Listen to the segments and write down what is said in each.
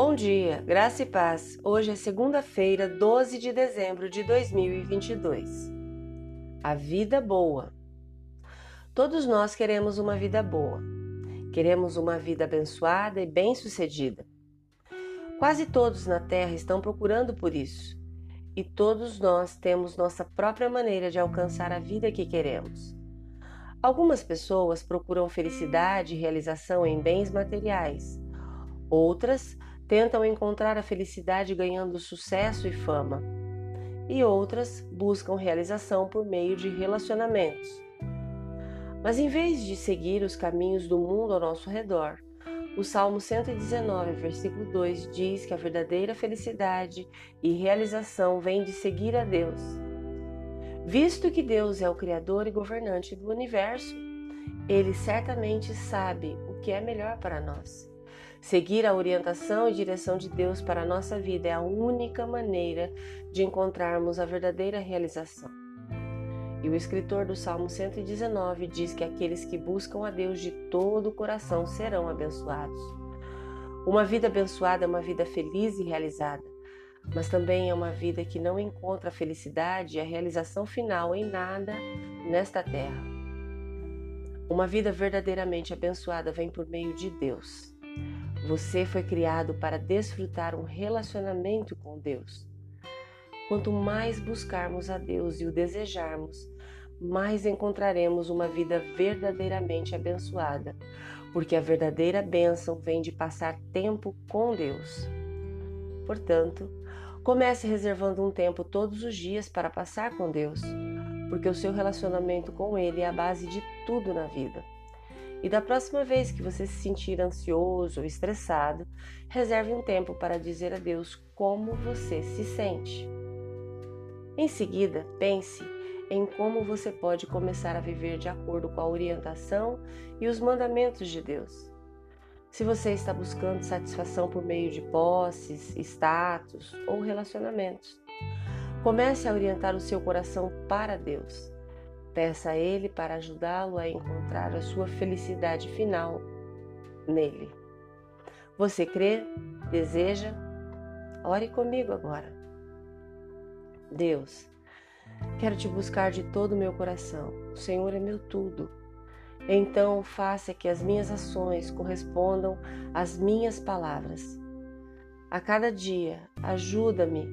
Bom dia, graça e paz. Hoje é segunda-feira, 12 de dezembro de 2022. A vida boa. Todos nós queremos uma vida boa. Queremos uma vida abençoada e bem-sucedida. Quase todos na Terra estão procurando por isso. E todos nós temos nossa própria maneira de alcançar a vida que queremos. Algumas pessoas procuram felicidade e realização em bens materiais. Outras tentam encontrar a felicidade ganhando sucesso e fama. E outras buscam realização por meio de relacionamentos. Mas em vez de seguir os caminhos do mundo ao nosso redor, o Salmo 119, versículo 2 diz que a verdadeira felicidade e realização vem de seguir a Deus. Visto que Deus é o Criador e governante do universo, Ele certamente sabe o que é melhor para nós. Seguir a orientação e direção de Deus para a nossa vida é a única maneira de encontrarmos a verdadeira realização. E o escritor do Salmo 119 diz que aqueles que buscam a Deus de todo o coração serão abençoados. Uma vida abençoada é uma vida feliz e realizada, mas também é uma vida que não encontra a felicidade e a realização final em nada nesta terra. Uma vida verdadeiramente abençoada vem por meio de Deus. Você foi criado para desfrutar um relacionamento com Deus. Quanto mais buscarmos a Deus e o desejarmos, mais encontraremos uma vida verdadeiramente abençoada, porque a verdadeira bênção vem de passar tempo com Deus. Portanto, comece reservando um tempo todos os dias para passar com Deus, porque o seu relacionamento com Ele é a base de tudo na vida. E da próxima vez que você se sentir ansioso ou estressado, reserve um tempo para dizer a Deus como você se sente. Em seguida, pense em como você pode começar a viver de acordo com a orientação e os mandamentos de Deus. Se você está buscando satisfação por meio de posses, status ou relacionamentos, comece a orientar o seu coração para Deus. Peça a Ele para ajudá-lo a encontrar a sua felicidade final nele. Você crê? Deseja? Ore comigo agora. Deus, quero te buscar de todo o meu coração. O Senhor é meu tudo. Então, faça que as minhas ações correspondam às minhas palavras. A cada dia, ajuda-me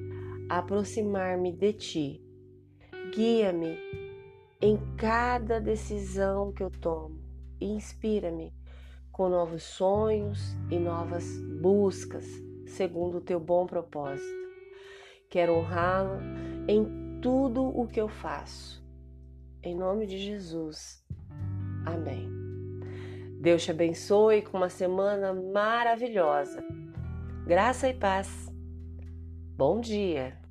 a aproximar-me de ti. Guia-me em cada decisão que eu tomo. Inspira-me com novos sonhos e novas buscas, segundo o teu bom propósito. Quero honrá-lo em tudo o que eu faço. Em nome de Jesus. Amém. Deus te abençoe com uma semana maravilhosa. Graça e paz. Bom dia.